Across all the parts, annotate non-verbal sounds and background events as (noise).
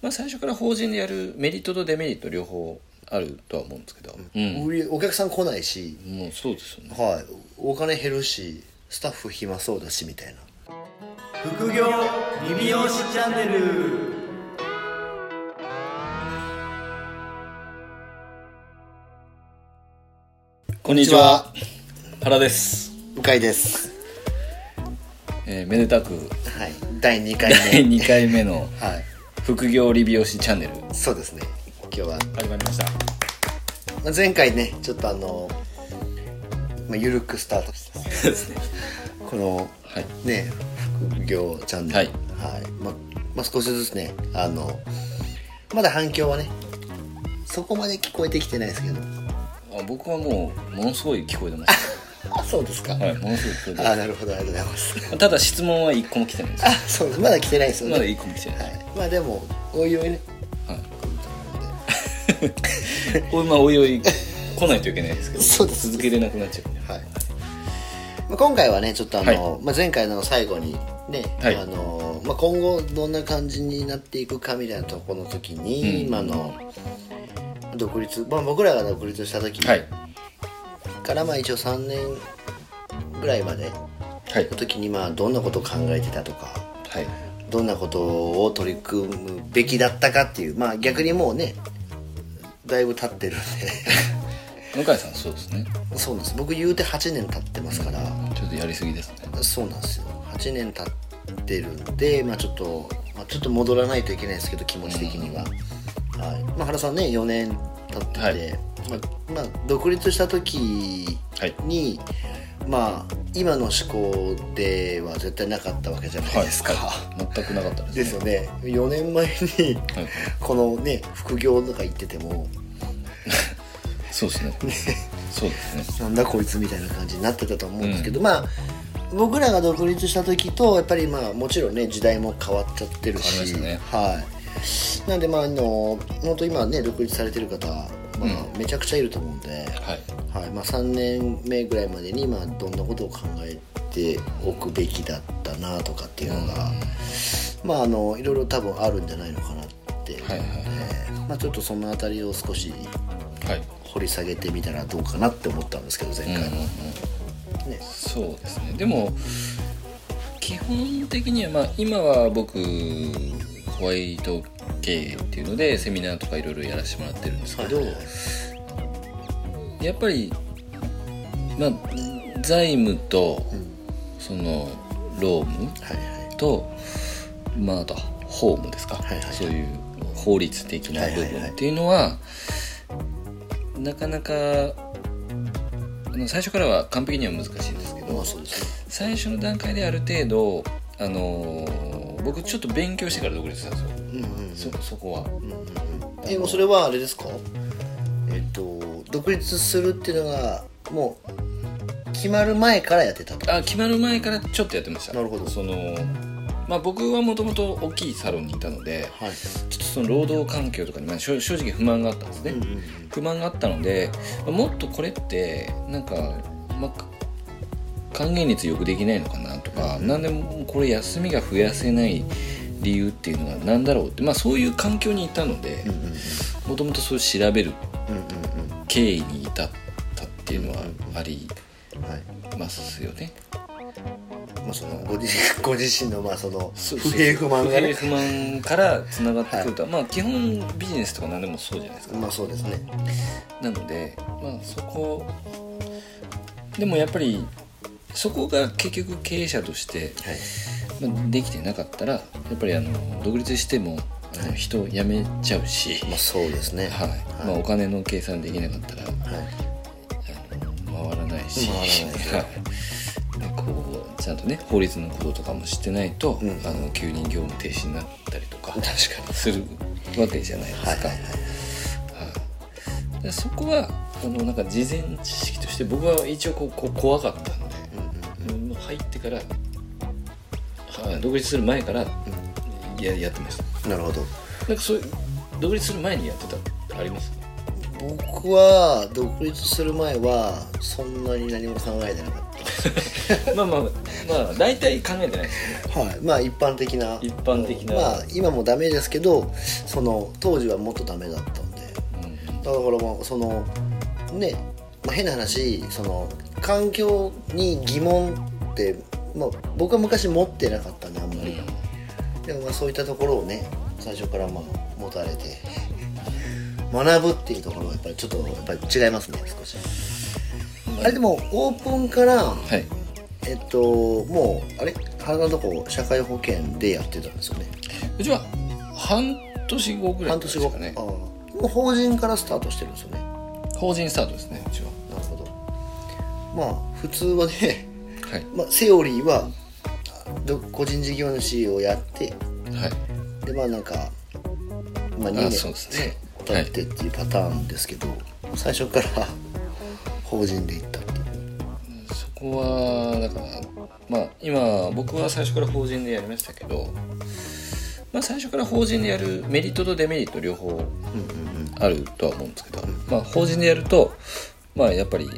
まあ、最初から法人でやるメリットとデメリット両方あるとは思うんですけど、うん。お客さん来ないし、もうそうですよね。はい、お金減るしスタッフ暇そうだしみたいな。副業リビオシチャンネル。こんにちは。原です、向井です。えーめでたく。はい。第2回 (laughs) 第目2回目のはい副業理美容師チャンネル。そうですね。今日は、始まりました。まあ、前回ねちょっとあの、まあ、緩くスタートした。ですね。このはい。ね副業チャンネル。はい。まあまあ、少しずつねあのまだ反響はねそこまで聞こえてきてないですけど。あ僕はもうものすごい聞こえてましあそうですか、たはいものすごい聞こえてあなるほどありがとうございます。ただ質問は1個も来てないんです。あそうです。まだ来てないですよね。まだ1個も来てない、はい、まあでもおいおいね。はい。来ると思うんで。(laughs) これまあおいおい来ないといけないですけど。そうです。続けれなくなっちゃう。んではい。まあ、今回はねちょっとあの、はまあ、前回の最後にね、はい。あのまあ、今後どんな感じになっていくかみたいなところの時に、うん。まあ、あの独立、まあ、僕らが独立した時はいから、まあ一応3年ぐらいまではい。の時にまあどんなことを考えてたとかはい。どんなことを取り組むべきだったかっていうまあ逆にもうねだいぶ経ってるん (laughs) 向井さんそうですね。でそうなんです。僕言うて8年経ってますから、ちょっとやりすぎですね。そうなんですよ。8年経ってるんで、まあ、ちょっと、まあ、ちょっと戻らないといけないですけど気持ち的には、はい。まあ、原さんね4年経ってて、はいまあまあ、独立した時はい。に、まあ今の思考では絶対なかったわけじゃないですか、はい全くなかったですね。ですよね。4年前にはい。このね副業とか言ってても。(laughs) そうですね。そうですね。なんだこいつみたいな感じになってたと思うんですけど、まあ僕らが独立した時とやっぱりまあもちろんね時代も変わっちゃってるし、変わりまはい。なんでまああの本当今ね独立されてる方、まあめちゃくちゃいると思うんで、はい。はい。まあ、3年目ぐらいまでにまあどんなことを考えておくべきだったなとかっていうのが、まああのいろいろ多分あるんじゃないのかなって、はいはいえーまあ、ちょっとその辺りを少しはい。掘り下げてみたらどうかなって思ったんですけど前回。は、うんうんうん。ね。そうですね。でも基本的にはまあ今は僕ホワイト経営っていうのでセミナーとかいろいろやらせてもらってるんですけど、はいはいはやっぱりまあ財務とうん。そのロームはいはい。とまああとホームですか、はいはい。そういう法律的な部はいはいはい。分っていうのはなかなかあの最初からは完璧には難しいんですけど、まあすね。最初の段階である程度あのー僕ちょっと勉強してから独立したんですよ、そそこは、うんうんうん。えもうそれはあれですか？えっと独立するっていうのがもう決まる前からやってたと。あ決まる前からちょっとやってました。なるほど。そのまあ僕はもともと大きいサロンにいたのではい。ちょっとその労働環境とかに、まあ、正正直不満があったんですね、うんうんうん。不満があったのでもっとこれってなんか、まあ、還元率よくできないのかなとか、なんでもこれ休みが増やせない理由っていうのは何だろうって、まあ、そういう環境にいたのでもともとそう調べるうんうん経緯に至ったっていうのはありますよね。まあそのご自身 (laughs) ご自身のまあその不平不満がね。不平不満からつながってくると、まあ基本ビジネスとか何でもそうじゃないですか。まあそうですね。なのでまあそこでもやっぱりそこが結局経営者として、はい。まあ、できてなかったらやっぱりあの独立してもあの人辞めちゃうし、まあそうですね。はい。まあ、お金の計算できなかったらはい。あの回らないしはい。でこうちゃんとね法律のこととかも知ってないと、うん。あの急に業務停止になったりとか確かに。するわけじゃないですか。はいはそこはあのなんか事前知識として僕は一応こう怖かったんで、もう入ってから、はい、独立する前からややってました。なるほど。なんかそういう独立する前にやってたあります？僕は独立する前はそんなに何も考えてなかっ (laughs) まあまあまあ大体考えてないですよね。たはい。まあ一般的な。一般的な。まあ今もダメですけどその当時はもっとダメだったんで。だからまあそのね、まあ、変な話その環境に疑問って、まあ、僕は昔持ってなかったんであんまり、でもまあそういったところをね最初からまあ持たれて学ぶっていうところはやっぱりちょっとやっぱり違いますね少し。あれでもオープンからはい。えっともうあれ？体のとこ社会保険でやってたんですよね。うちは半年後ぐらい半年後。ですかね。ああ。もう法人からスタートしてるんですよね。法人スタートですねうちは。なるほど。まあ普通はね、はい。まあ、セオリーはど個人事業主をやってはい。でまあなんか、まあ、2あ年経ってっていうパターンですけど、最初から法人で行ったっていう。そこはだからまあ今僕は最初から法人でやりましたけどまあ最初から法人でやるメリットとデメリット両方あるとは思うんですけど、まあ法人でやるとまあやっぱり、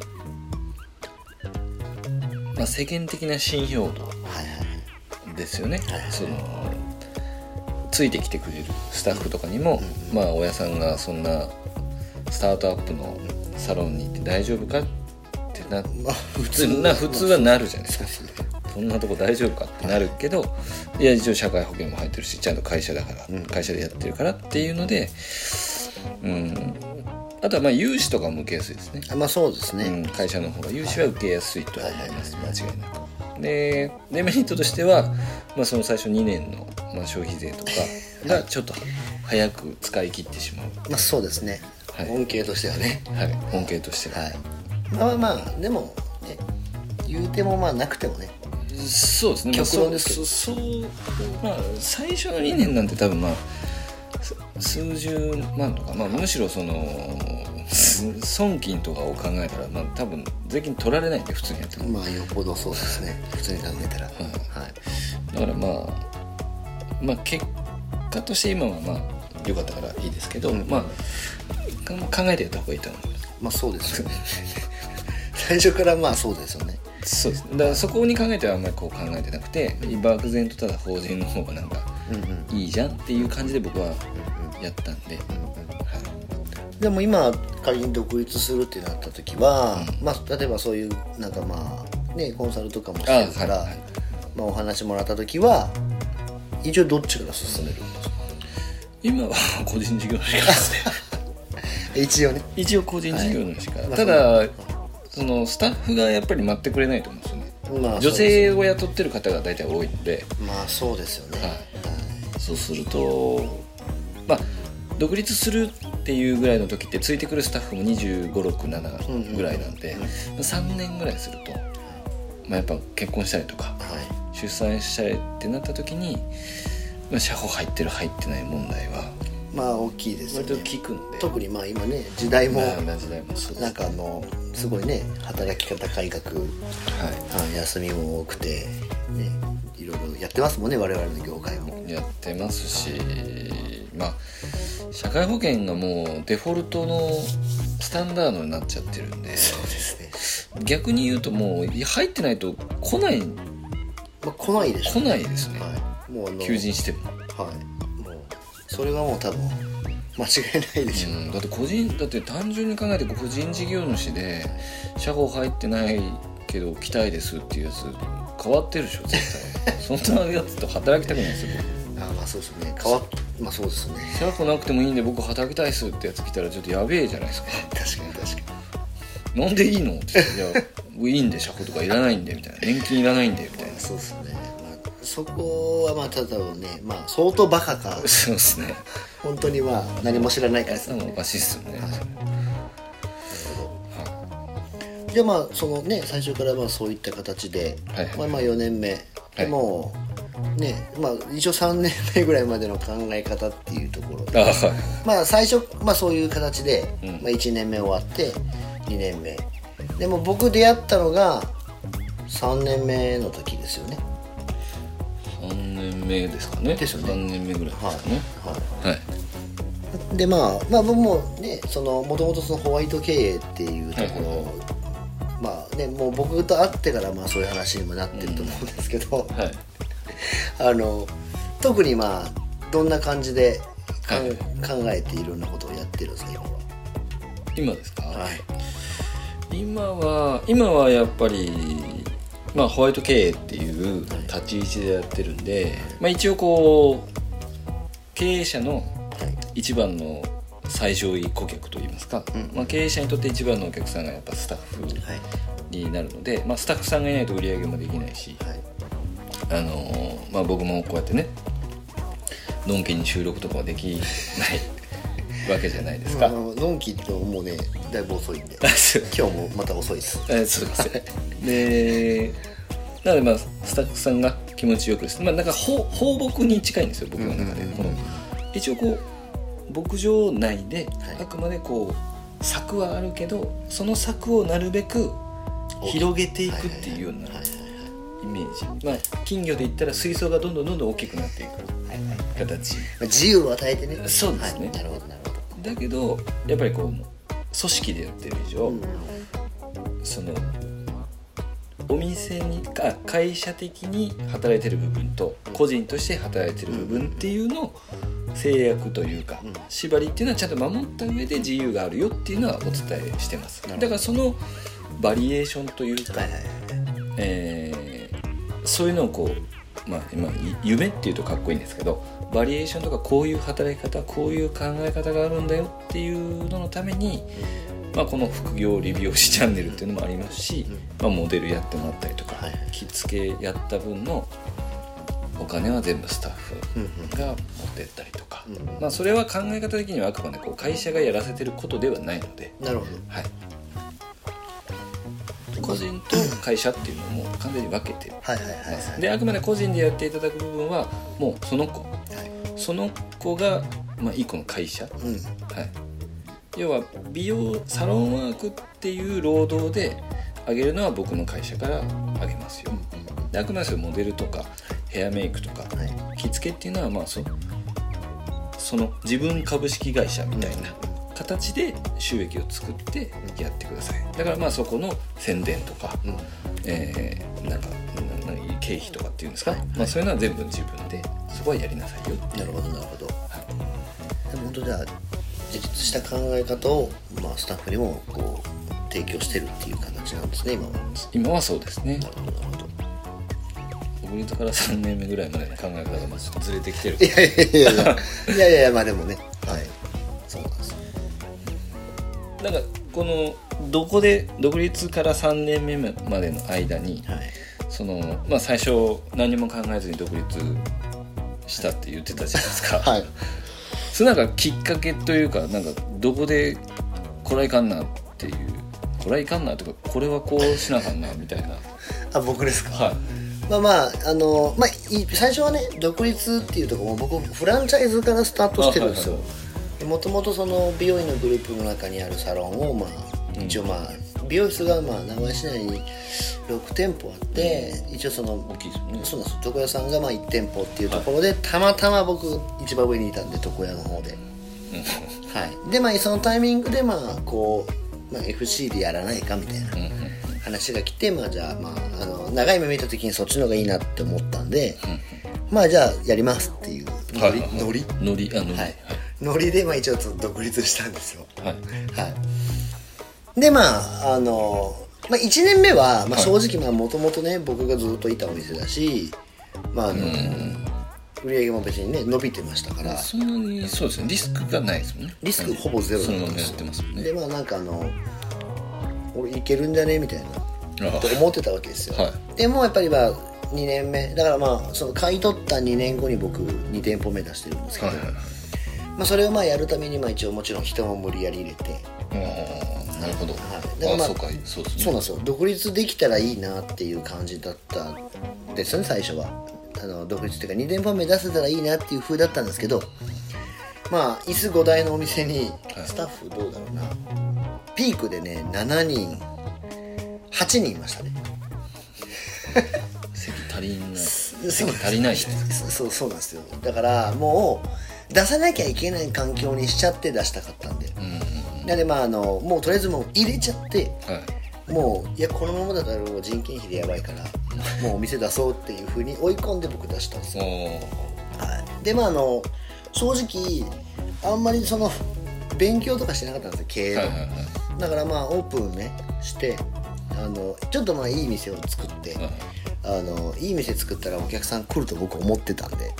まあ、世間的な信用度はいはいはい。ですよね、はい。そのついてきてくれるスタッフとかにも、まあ親さんがそんなスタートアップのサロンに行って大丈夫かってなまあ普通な普通はなるじゃないですか。そんなとこ大丈夫かってなるけどいや一応社会保険も入ってるしちゃんと会社だから、会社でやってるからっていうのでうんあとはまあ融資とかも受けやすいですね。あまあそうですね、うん、会社の方が融資は受けやすいとは思います、間違いなく。でデメリットとしては、まあ、その最初2年の、まあ、消費税とか (laughs) がちょっと早く使い切ってしまう、まあそうですね、はい。恩恵としてはね。はい、恩恵としては、はい。まあまあでもね言うてもまあなくてもね。そうですね。極論ですけど。まあそうまあ最初の2年なんて多分まあす数十万とか、まあ、むしろそのす損金とかを考えたら、まあ、多分税金取られないんで普通にやっても。まあよっぽどそうですね。普通に考えたら、はい。だからまあまあ結果として今はまあ良かったからいいですけど、まあか考えてやった方がいいと思います。まあそうですよね。(laughs) 最初からまあそうですよね。そうです。だからそこに考えてはあんまりこう考えてなくて漠然とただ法人の方がなんかうんうんいいじゃんっていう感じで僕はやったんで、はいでも今仮に独立するってなった時は、まあ例えばそういうなんかまあねコンサルとかもしてるからあはいはい。まあ、お話もらった時は一応どっちから進めるんですか？今は (laughs) 個人事業主ですね。(laughs) 一応ね。一応個人事業主か、まあただそのスタッフがやっぱり待ってくれないと思うんですよねまあ女性を雇ってる方が大体多いので。まあそうですよね、はい。そうするとまあ独立するっていうぐらいの時ってついてくるスタッフも2 5 6 7ぐらいなんで、3年ぐらいすると、まあ、やっぱ結婚したりとかはい。出産したりってなった時に、まあ、社保入ってる入ってない問題はまあ大きいですよ割とね聞くんで、特にまあ今ね時代もなんかあのすごいね働き方改革はい。あ休みも多くてねいろいろやってますもんね我々の業界も。やってますしまあ社会保険がもうデフォルトのスタンダードになっちゃってるんで。そうですね、逆に言うともう入ってないと来ない。まあ、来ないでしょ来ないですね、はい。もうあの求人しても、はいそれはもう多分間違いないでしょう、うん、だって個人だって単純に考えて個人事業主で社保入ってないけど来たいですっていうやつ変わってるでしょ絶対。(laughs) そんなやつと働きたくないですよ僕。あまあそうですね。変わっまあそうですね。社保なくてもいいんで僕働きたいっすってやつ来たらちょっとやべえじゃないですか。確かに確かなんでいいの？って言っていや僕いいんで社保とかいらないんでみたいな。年金いらないんでみたいな。にそうですね、まあ、そこはまあただのねまあ相当バカか。そうですね。本当にまあ何も知らないからですでもおかしいっすよね、じゃあまあそのね最初からまあそういった形で、はいはい。まあまあ4年目、はいもうねまあ一応3年目ぐらいまでの考え方っていうところであはい。まあ最初まあそういう形で、うん。まあ、1年目終わって2年目。でも僕出会ったのが3年目の時ですよね。3年目ですかね。ですよね。3年目ぐらいですかね。はい。はい。でまあまあ僕もねそのもともとそのホワイト経営っていうところ、はいまあねもう僕と会ってからまあそういう話にもなってると思うんですけど、はい。(laughs) あの特にまあどんな感じでかん、はい考えていろんなことをやってるんですか今は。今ですか、はい。今は今はやっぱり、まあ、ホワイト経営っていう立ち位置でやってるんで、まあ、一応こう経営者のはい。一番の最上位顧客といいますか、うんまあ、経営者にとって一番のお客さんがやっぱスタッフはい。になるので、まあ、スタッフさんがいないと売り上げもできないし、はい。あのーまあ、僕もこうやってねのんきに収録とかはできない (laughs) わけじゃないですか。あののんきともうねだいぶ遅いんで。今日もまた遅いです。えそうですねでなのでまあスタッフさんが気持ちよくですまあなんか放放牧に近いんですよ僕の中で、この一応こう牧場内ではい。あくまでこう柵はあるけどその柵をなるべく広げていくっていうようなイメージ。まあ金魚で言ったら水槽がどんどんどんどん大きくなっていく。形。まあ自由を与えてね。そうですね。はい。なるほどなるほど。だけどやっぱりこう組織でやってる以上、うん。そのお店にか会社的に働いてる部分と個人として働いてる部分っていうのを制約というかうん。縛りっていうのはちゃんと守った上で自由があるよっていうのはお伝えしてます。だからそのバリエーションというか、えーそういうのをこう、まあ、今い夢っていうとかっこいいんですけどバリエーションとかこういう働き方こういう考え方があるんだよっていうののために、まあ、この副業理美容師チャンネルっていうのもありますし、まあ、モデルやってもらったりとか、着付けやった分のお金は全部スタッフが持ってったりとか、うんまあ、それは考え方的にはあくまでこう会社がやらせてることではないので。なるほど。はい、個人と会社っていうのも完全に分けて。はいはいはいはい。であくまで個人でやっていただく部分はもうその子。はい。その子が、まあ、一個の会社、うん。はい、要は美容サロンワークっていう労働であげるのは僕の会社からあげますよ。であくまでモデルとかヘアメイクとかはい。着付けっていうのはまあそその自分株式会社みたいな形で収益を作ってやってください。だからまあそこの宣伝とか、うん。えーなんか経費とかっていうんですか、はい。まあ、そういうのは全部自分でそこはやりなさいよなるほどなるほど。でも本当じゃあ自立した考え方を、まあ、スタッフにもこう提供してるっていう形なんですね今は。今はそうですね。なるほどなるほど。独立から3年目ぐらいまでの考え方がまあずれてきてる。いやいやいやいや。いやいやいやまあでもね。はい。そうなんですなんかこのどこで独立から3年目までの間にはい。その、まあ、最初何も考えずに独立したって言ってたじゃないですか、はいそれなんかきっかけというかなんかどこでこれはいかんなっていう。これはいかんなとかこれはこうしなあかんなみたいな。(laughs) あ僕ですか？はい。まあまああのまあい最初はね独立っていうところも僕フランチャイズからスタートしてるんですよ。あもともとその美容院のグループの中にあるサロンをまあうん。一応まあ美容室がまあ名古屋市内に6店舗あって、一応その大きいですよね。そうなんです床屋さんがまあ1店舗っていうところで、たまたま僕一番上にいたんで床屋の方で、はい、でまあそのタイミングでまあこう、まあ、FC でやらないかみたいなうんうん話が来てまあじゃあまああの長い目見た時にそっちの方がいいなって思ったんで、まあじゃあやりますっていう。ノリ、はい。はいノリ？ノリ。あノリ。はい、ノリでまあ一応ちょっと独立したんですよ。はい。はいでまああの、まあ、1年目は、まあ、正直もともとね僕がずっといたお店だしまああの、売り上げも別にね伸びてましたから。そんなにそうですねリスクがないですもんね。リスクほぼゼロだそったんですままやってますもんでねまあなんかあの俺いけるんじゃね？みたいな。あと思ってたわけですよ、はでもやっぱりまあ2年目。だからまあその買い取った2年後に僕2店舗目出してるんですけど、はいはいはいまあ、それをまあやるためにまあ一応もちろん人も無理やり入れて。ああなるほど、はい。まああそうかそうですね。そうなんですよ。独立できたらいいなっていう感じだったんですよね最初は。あの独立っていうか2店舗目出せたらいいなっていう風だったんですけどまあ椅子5台のお店にスタッフどうだろうな。ピークでね7人8人いましたね。(laughs) 席足りない。席足りないそうそうなんですよ。だからもう出さなきゃいけない環境にしちゃって出したかったんで。うん。うんなんでまああのもうとりあえずもう入れちゃって。はい。もういやこのままだったらもう人件費でやばいからもうお店出そうっていうふうに追い込んで僕出したんですよ、はい、でまああの正直あんまりその勉強とかしてなかったんですよ経営の、はいはいはい。だからまあオープンねしてあのちょっとまあいい店を作って、はいあのいい店作ったらお客さん来ると僕思ってたんで。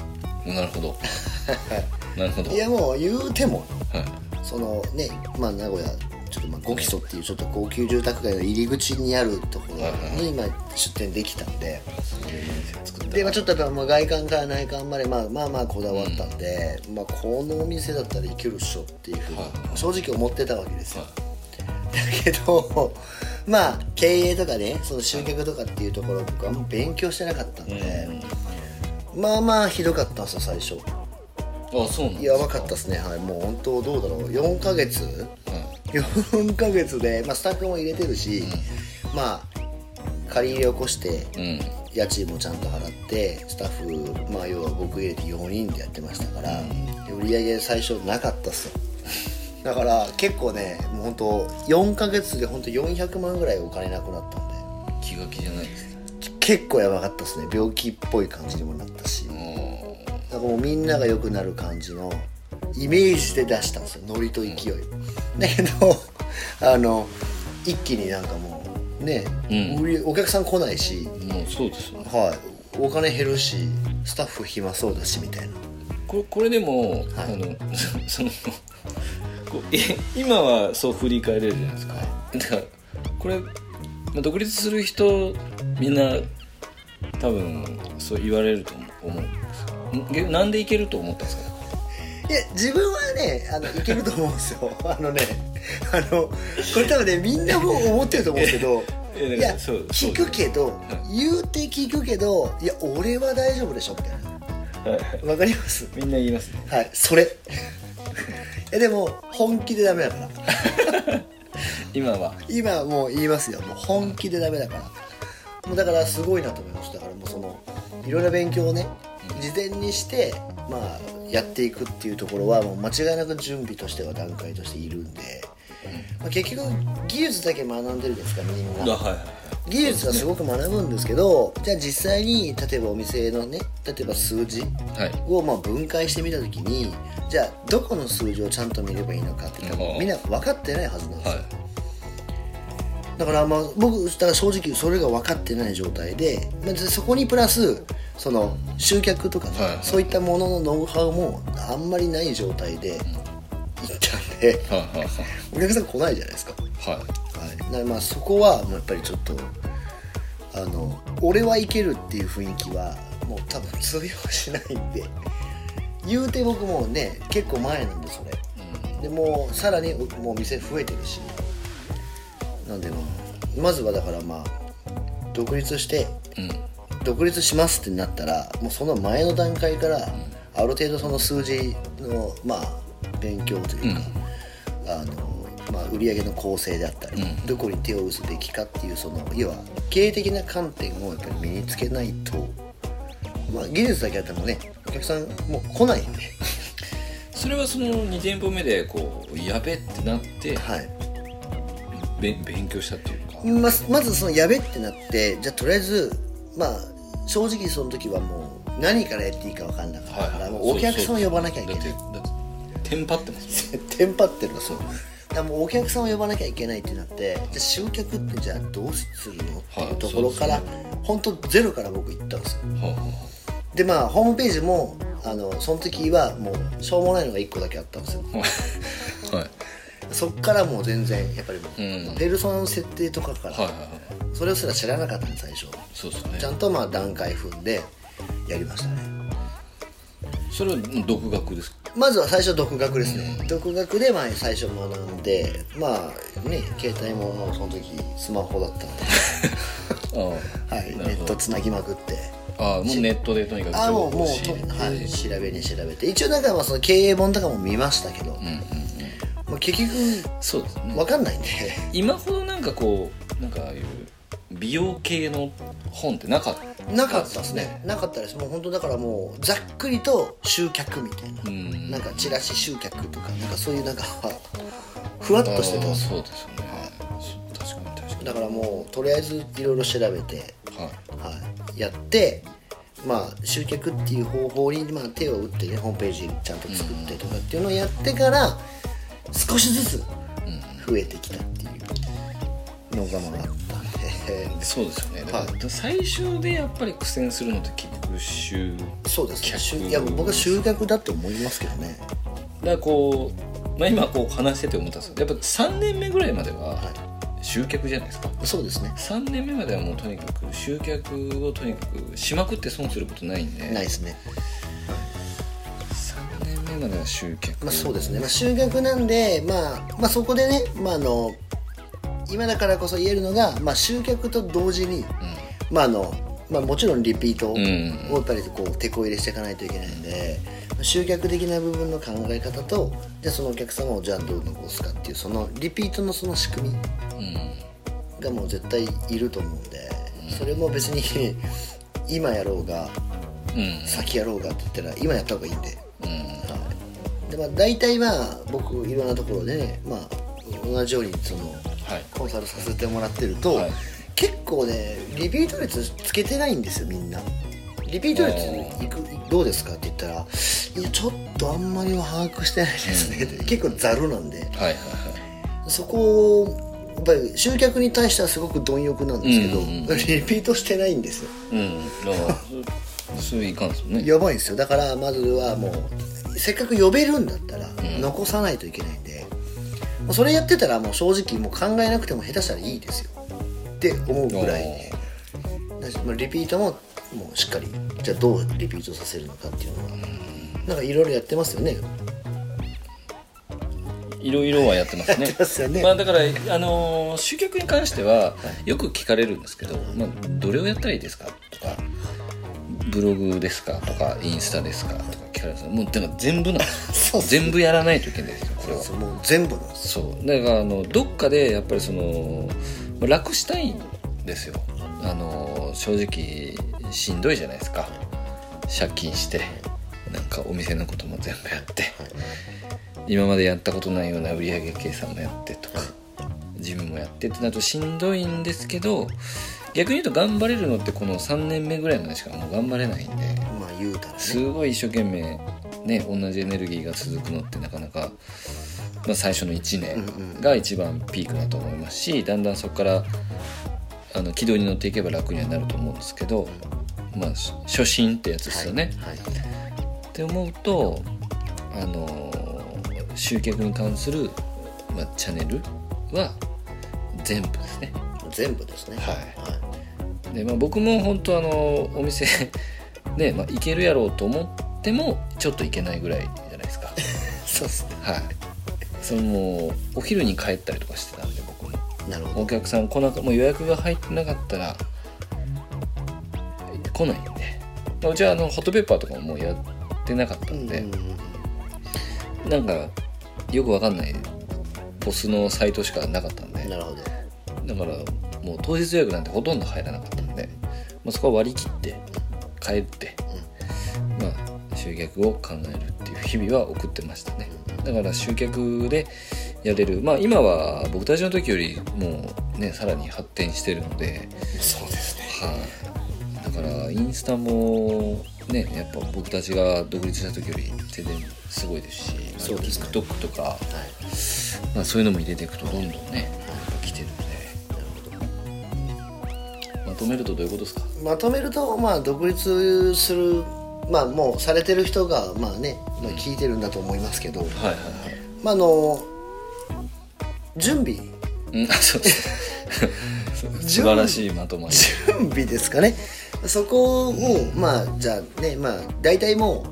なるほど (laughs) なるほど。いやもう言うてもはい。そのねまあ名古屋ちょっとまあ5基礎っていうちょっと高級住宅街の入り口にあるところに今出店できたんで。で、まあ、ちょっとやっぱまあ外観から内観までまあまあまあこだわったんで、まあ、このお店だったらいけるっしょっていうふうに正直思ってたわけですよ。はだけどまあ経営とかねその集客とかっていうところ僕はもう勉強してなかったんで、まあまあひどかったんですよ最初あそうなんやばかったですね。はい。もう本当どうだろう。4ヶ月？はい4ヶ月で、まあ、スタッフも入れてるし、まあ借り入れを起こしてうん。家賃もちゃんと払ってスタッフまあ要は僕入れて4人でやってましたから、売り上げ最初なかったっすよ。だから結構ねもう本当4ヶ月で本当400万ぐらいお金なくなったんで。気が気じゃないですね結構やばかったっすね。病気っぽい感じにもなったし。おなんかもうみんなが良くなる感じのイメージで出したんですよノリと勢い、だけど (laughs) あの一気になんかもうね、うん。売りお客さん来ないし、ーもうそうですよね。はい、お金減るしスタッフ暇そうだしみたいな。これこれでも、はい。あの (laughs) そのこうい今はそう振り返れるじゃないですか、だからこれ、まあ、独立する人みんな多分そう言われると思うんですなんでいけると思ったんですか？いや自分はねあのいけると思うんですよ。(laughs) あのねあのこれ多分ねみんなも思ってると思うけど (laughs) いや聞くけど言うて聞くけどいや俺は大丈夫でしょみたいな。わかります？みんな言いますね。はいそれ。いやでも本気でダメだから。(laughs) 今は。今はもう言いますよ。もう本気でダメだから。もうだからすごいなと思いました。だからもうそのいろんな勉強をね事前にしてまあやっていくっていうところはもう間違いなく準備としては段階としているんで、まあ、結局技術だけ学んでるんですかみんな。技術はすごく学ぶんですけどじゃあ実際に例えばお店のね例えば数字はい。をまあ分解してみた時にじゃあどこの数字をちゃんと見ればいいのかって多分みんな分かってないはずなんですよ、はいだからまあ僕だから正直それが分かってない状態で、まあ、そこにプラスその集客とかね、はい。そういったもののノウハウもあんまりない状態で行ったんではいはいお客さん来ないじゃないですか、はい。はい。まあそこはもうやっぱりちょっとあの俺はいけるっていう雰囲気はもう多分通用しないんで言うて僕もね結構前なんでそれ。でもうさらにもう店増えてるしなんでまあまずはだからまあ独立してうん。独立しますってなったらもうその前の段階からある程度その数字のまあ勉強というか、あのまあ、売上の構成であったり、うん。どこに手を打つべきかっていうその要は経営的な観点をやっぱり身につけないと、まあ、技術だけあってもねお客さんもう来ないんで、(laughs) それはその2店舗目でこうやべってなってはい、べ勉強したっていうか。ままずそのやべってなってじゃあとりあえずまあ正直その時はもう何からやっていいか分かんなかったから、お客さんを呼ばなきゃいけない。テンパってます (laughs) テンパってるのそう。だもうお客さんを呼ばなきゃいけないってなってじゃあ集客ってじゃあどうするの？っていうところから、はい本当ゼロから僕行ったんですよ。でまあホームページもあのその時はもうしょうもないのが1個だけあったんですよ (laughs) そっからもう全然やっぱりペルソナの設定とかから、はいはいはい。それすら知らなかったんで最初。そうですね。ちゃんとまあ段階踏んでやりましたね。それは独学ですか？まずは最初独学ですね、独学でまあ最初学んでまあね携帯もその時スマホだったので。(laughs) ああ。はい、ネットつなぎまくって。ああもうネットでとにかくあもうもうはい、調べに調べて。一応なんかまあその経営本とかも見ましたけど、うんうんうんまあ、結局そうですね分かんないんで。今ほどなんかこうなんかああいう美容系の本ってなかった？なかったですね。なかったです。もう本当だからもうざっくりと集客みたいな、ん。なんかチラシ集客とかなんかそういうなんか (laughs) ふわっとしてたそうですよね。そう確かに確かだからもうとりあえずいろいろ調べて、にはい。はい、やってまあ集客っていう方法に、まあ、手を打ってねホームページちゃんと作ってとかっていうのをやってから少しずつ増えてきたっていうのがまああったんでそうですよね。だからは最初でやっぱり苦戦するのって結局集そうですね。いや僕は集客だって思いますけどね。だからこう、まあ、今こう話してて思ったんですけどやっぱ3年目ぐらいまでは集客じゃないですか。そうですね。3年目まではもうとにかく集客をとにかくしまくって損することないんで。ないですね3年目までは集客まあそうですね、まあ、集客なんで、まあ、まあそこでね、まあ、あの今だからこそ言えるのが、まあ、集客と同時に、まああのまあ、もちろんリピートをん。やっぱりこう手こ入れしていかないといけないんで、集客的な部分の考え方とじゃあそのお客様をじゃあどう残すかっていうそのリピートのその仕組みうん。がもう絶対いると思うんで、それも別に (laughs) 今やろうがうん。先やろうがって言ったら今やった方がいいんで。でまあ大体まあ僕いろんなところでね、まあ、同じようにそのはい。コンサルさせてもらってると、はい。結構ねリピート率つけてないんですよみんな。リピート率いくどうですかって言ったらいやちょっとあんまりは把握してないですね。って結構ざるなんで。はいはいはい。そこをやっぱり集客に対してはすごく貪欲なんですけど、うんうんうんリピートしてないんですよ。うん。だから (laughs) そそれいかんですよね。やばいんですよ。だからまずはもうせっかく呼べるんだったら残さないといけないんで、もうそれやってたらもう正直もう考えなくても下手したらいいですよ。って思うぐらいであリピートももうしっかりじゃあどうリピートさせるのかっていうのはなんかいろいろやってますよね。いろいろはやってますね。(laughs) ますよね。まあだからあのー集客に関してはよく聞かれるんですけど、まあ、どれをやったらいいですかとかブログですかとかインスタですかとか聞かれるんですよもうだから全部なんです全部やらないといけないですよこれは。そうもう全部なんですそう。だからあのどっかでやっぱりそのまあ楽したいんですよ。あの正直しんどいじゃないですか。借金してなんかお店のことも全部やって。今までやったことないような売上計算もやってとか自分もやってってなるとしんどいんですけど逆に言うと頑張れるのってこの3年目ぐらいまでしかもう頑張れないんで。まあ言うたらね。すごい一生懸命ね同じエネルギーが続くのってなかなか、まあ、最初の1年が一番ピークだと思いますしだんだんそこからあの軌道に乗っていけば楽にはなると思うんですけど、まあし初心ってやつですよね。はい。って思うとあの集客に関する、まあ、チャンネルは全部ですね。全部ですね。はい。でまあ、僕も本当あのお店ね、まあ、行けるやろうと思ってもちょっと行けないぐらいじゃないですか。(laughs) そうですね。はい。そのお昼に帰ったりとかしてたんで僕も。なるほど。お客さん来なかもう予約が入ってなかったら来ないんで、まあうちはあのホットペッパーとかももうやってなかったんで、うなんかよくわかんないポスのサイトしかなかったんで。なるほど。だからもう当日予約なんてほとんど入らなかったんで、まあ、そこは割り切って帰って、まあ集客を考えるっていう日々は送ってましたね。だから集客でやれる。まあ今は僕たちの時よりもうねさらに発展してるので、そうですね。はい、だからインスタもねやっぱ僕たちが独立した時より全然すごいですし、まあそうですね。TikTok とか、はい。まあ、そういうのも入れていくとどんどんねとめるとどういうことですか？まとめるとまあ独立するまあもうされてる人がまあね、まあ、聞いてるんだと思いますけど、はいはいはい。まああの準備。うんあそうです。(laughs) 素晴らしいまとまり。準備ですかね。そこをまあじゃあねまあ大体も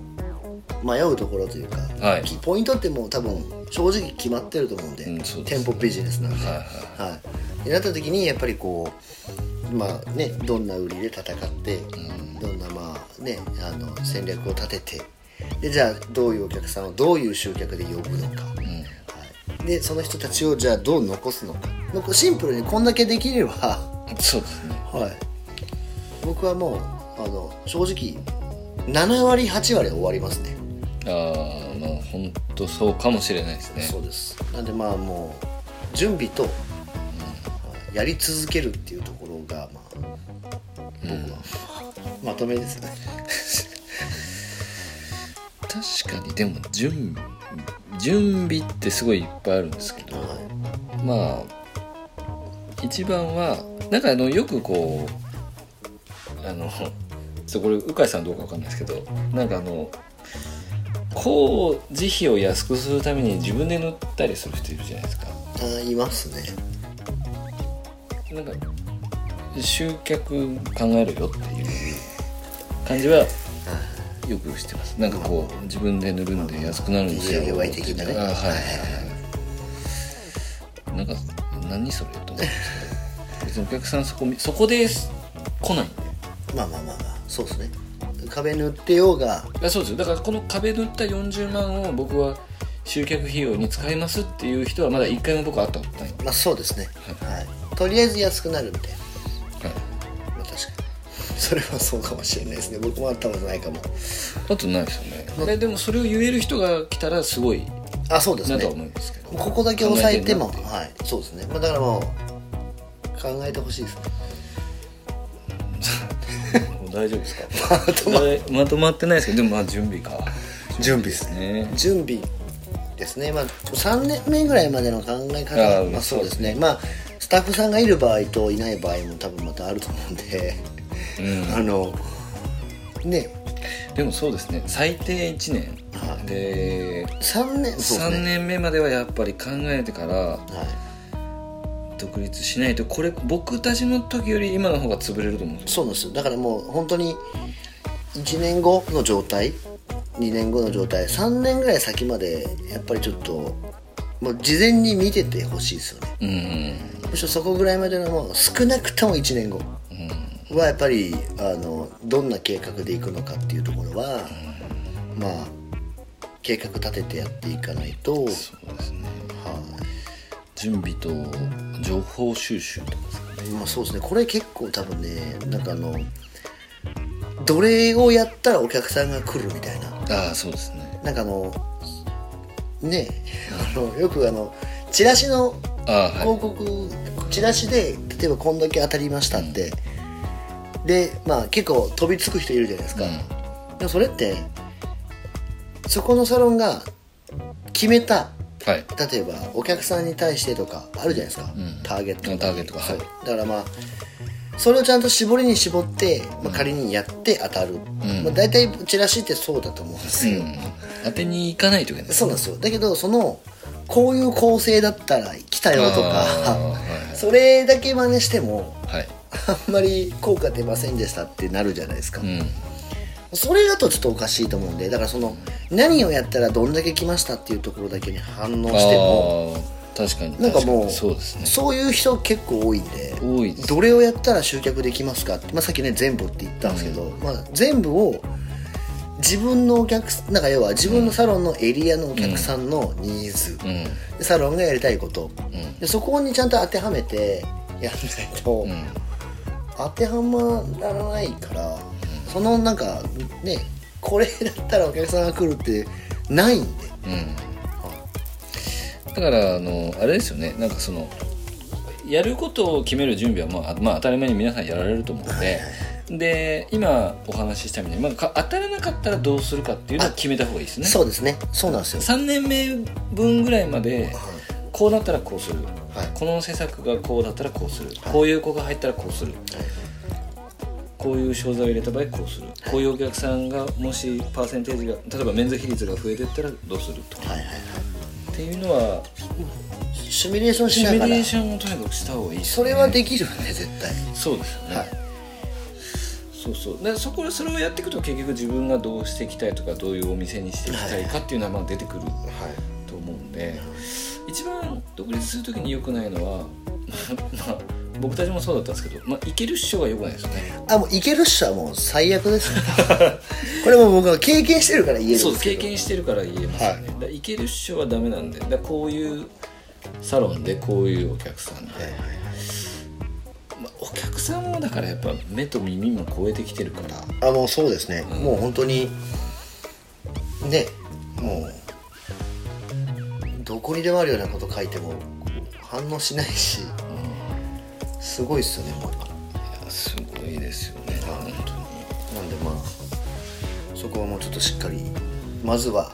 う迷うところというか、はい。きポイントってもう多分正直決まってると思うんで,、うんそうです店舗ビジネスなんで、はいはいでなった時にやっぱりこうまあねどんな売りで戦って、どんなまあねあの戦略を立ててでじゃあどういうお客さんをどういう集客で呼ぶのか、はい、でその人たちをじゃあどう残すのか。残シンプルにこんだけできればそうですね。はい。僕はもうあの正直7割8割終わりますね。ああまあ本当そうかもしれないですね。そうです。なんでまあもう準備と、やり続けるっていうところがまあ僕は、まとめですね。確かにでも準準備ってすごいいっぱいあるんですけどはまあ一番はなんかあのよくこうあのそうこれ鵜飼さんどうかわかんないですけどなんかあの工事費を安くするために自分で塗ったりする人いるじゃないですか。いあいますね。なんか集客考えるよっていう感じはよくしてます。なんかこう自分で塗るんで安くなるんですよ。DIY 的なね。あはいはいはい。はいなんか何それと思うんですけど別にお客さんそこそこで来ないんで。まあまあまあまあ。そうですね。壁塗ってようが。そうですよ。だからこの壁塗った40万を僕は集客費用に使いますっていう人はまだ一回も僕は会ったことない、まあそうですね。はい。とりあえず安くなるみたいな。はい、まあ確かに。それはそうかもしれないですね。僕も会ったことないかも。あとないですよね。ででもそれを言える人が来たらすごいあそうですね。なとは思うんですけど。ここだけ押さえてもはい。そうですね、まあ、だからもう考えてほしいです。(laughs) 大丈夫ですか？(laughs) まとまってないですけどでもまあ準備か。準備ですね。準備ですね。まあ3年目ぐらいまでの考え方。まあそうですね。まあスタッフさんがいる場合といない場合も多分またあると思うんで。うん。あのね。でもそうですね。最低1年、はい。で3年そうです3ね年目まではやっぱり考えてからはい。独立しないとこれ僕たちの時より今の方が潰れると思うんですよ。そうなんですよ。だからもう本当に1年後の状態2年後の状態3年ぐらい先までやっぱりちょっともう事前に見ててほしいですよね。うん。むしろそこぐらいまでのもう少なくとも1年後うん。はやっぱりあのどんな計画でいくのかっていうところは、まあ計画立ててやっていかないと、はいそうですね。準備と情報収集とかですかね。まあ、そうですね。これ結構多分ねなんかあのどれをやったらお客さんが来るみたいな。ああそうですね。なんかあのねあのよくあのチラシのああはい。広告、チラシで例えばこんだけ当たりましたって、でまあ結構飛びつく人いるじゃないですか、うん。でもそれってそこのサロンが決めたはい。例えばお客さんに対してとかあるじゃないですか、ん。ターゲットターゲットが。はい。だからまあそれをちゃんと絞りに絞って、まあ、仮にやって当たる、ん。まあ、大体チラシってそうだと思うんですよ、うん。当てに行かないといけない。そうなんですよ。だけどそのこういう構成だったら来たよとか、はい (laughs) それだけ真似してもはい。あんまり効果出ませんでしたってなるじゃないですか、うん。それだとちょっとおかしいと思うんでだからその何をやったらどんだけ来ましたっていうところだけに反応しても確かに。なんかもうそうですね。そういう人結構多いんで多いですどれをやったら集客できますかって、まあ、さっきね全部って言ったんですけど、まあ、全部を自分のお客なんか要は自分のサロンのエリアのお客さんのニーズ、うん。でサロンがやりたいこと。うん。でそこにちゃんと当てはめてやんないと、うん。当てはまらないから、そのなんかねこれだったらお客さんが来るってないんで。うん。だからあのあれですよね。なんかそのやることを決める準備は、まあ、まあ当たり前に皆さんやられると思うのでで今お話ししたみたいに、まあ、か当たらなかったらどうするかっていうのを決めた方がいいですね。そうですね。そうなんですよ。3年目分ぐらいまでこうなったらこうする、はい。この施策がこうだったらこうする、こういう子が入ったらこうする、こういう商材を入れた場合こうする、こういうお客さんがもしパーセンテージが例えば免税比率が増えていったらどうするとか。はいはいはい。っていうのはシミュレーションしシながら。ミュレーションをとにかくした方がいいですそれはできるんで絶対。そうですよね、はいそうそう。でそこでそれをやっていくと結局自分がどうしていきたいとかどういうお店にしていきたいかっていうのはまあ出てくるはい。と思うんで。一番独立する時に良くないのは (laughs) まあ僕たちもそうだったんですけど、まあ、いけるっしょが良くないですよね。あもういけるっしょはもう最悪ですね。(laughs) これも僕は経験してるから言えるそう経験してるから言えますよね、だからいけるっしょはダメなんで。だこういうサロンでこういうお客さんで、まあ、お客さんもだからやっぱ目と耳も超えてきてるから。あもうそうですね、もう本当にねもうどこにでもあるようなこと書いても反応しないし、すごいっすよねもう今いやすごいですよね本当に。なんでまあそこはもうちょっとしっかりまずは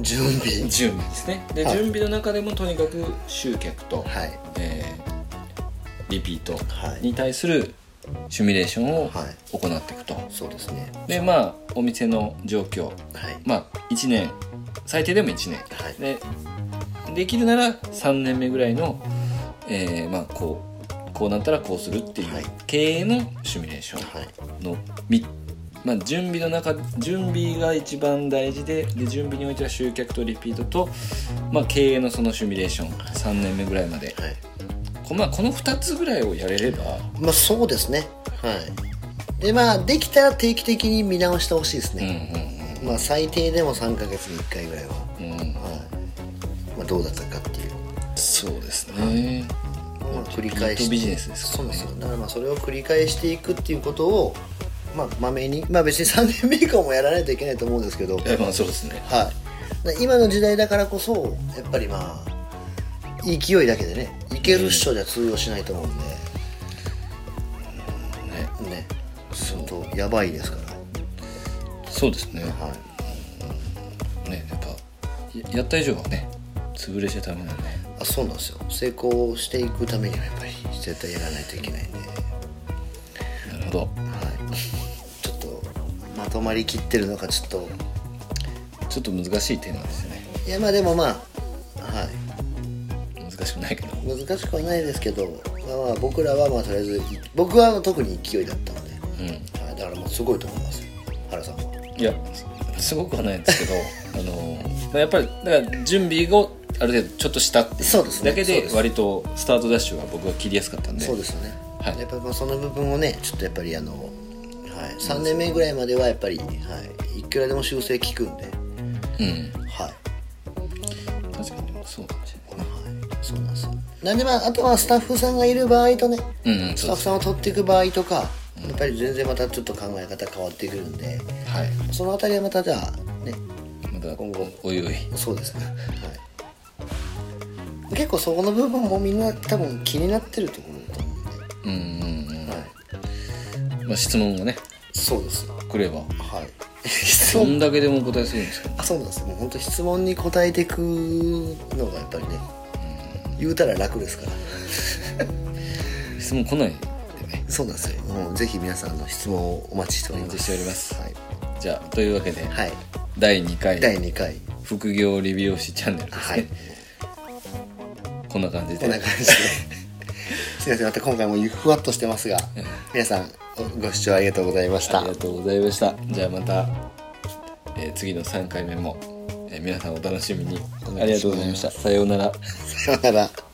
準備。準備ですね。で、はい。準備の中でもとにかく集客と、はい。えーリピートはい。に対するシミュレーションをはい。行っていくと、そうですね。でまあお店の状況。はい。まあ1年。最低でも1年、はい。でできるなら3年目ぐらいの、えーまあこうこうなったらこうするっていうはい。経営のシミュレーショはい。ンのみ、まあ、準備の中準備が一番大事でで準備においては集客とリピートと、まあ、経営のそのシミュレーション。3年目ぐらいまで、はいこまあ、この2つぐらいをやれれば。まあそうですね。はい。でまあできたら定期的に見直してほしいですうんうんね、まあ最低でも3ヶ月に1回ぐらいは、はい。まあ、どうだったかっていう。そうですね、まあ、繰り返してビジネスですそうですよ。だからまあそれを繰り返していくっていうことをまあまめにまあ別に3年目以降もやらないといけないと思うんですけど。えまあそうですね。はい。今の時代だからこそやっぱりまあ勢いだけでねいけるっしょじゃ通用しないと思うんで、ね。ね。そう本当やばいですから。そうですね。はい。ねやっぱややった以上はね潰れちゃダメなんで。あそうなんですよ。成功していくためにはやっぱり絶対やらないといけないんで、はい、なるほど。ちょっとまとまりきってるのかちょっと。ちょっと難しいテーマですよね。いやまあでもまあ難しくはないですけど、まあ、まあ僕らはまあとりあえず僕は特に勢いだったので、うん。はい、だからもうすごいと思います。よ原さんは。いやすごくはないんですけど (laughs) あのやっぱりだから準備をある程度ちょっとしたっていう。だけで割とスタートダッシュは僕は切りやすかったんで。そうですよね、はい。やっぱりまあその部分をねちょっとやっぱりあの、はい、3年目ぐらいまではやっぱり、はい、いくらでも修正効くんで。うん。はい。確かにそうか。もしれないそうなんですよ。なんでまああとはスタッフさんがいる場合とねうんうんスタッフさんを取っていく場合とかやっぱり全然またちょっと考え方変わってくるんではい。そのあたりはまたじゃあねまた今後おいおい。そうですね。はい。結構そこの部分もみんな多分気になってるところだと思うんうんうんで、はい、うん。まあ質問がねそうです。来れば。はい。質ど問。んだけでもお答えするんですけどあそうなんです。もう本当質問に答えていくのがやっぱりね言うたら楽ですから。質問来ないでね。そうなんですよ。もうぜひ皆さんの質問をお待ちしております。しておりますはい、じゃあというわけで、はい、第2回。第2回。副業理美容師チャンネルですね、はい。こんな感じで。こんな感じで。(laughs) すいませんまた今回もふわっとしてますが皆さんご視聴ありがとうございました。ありがとうございました。じゃあまた、えー次の3回目も、えー皆さんお楽しみに。ありがとうございました。さようなら。さようなら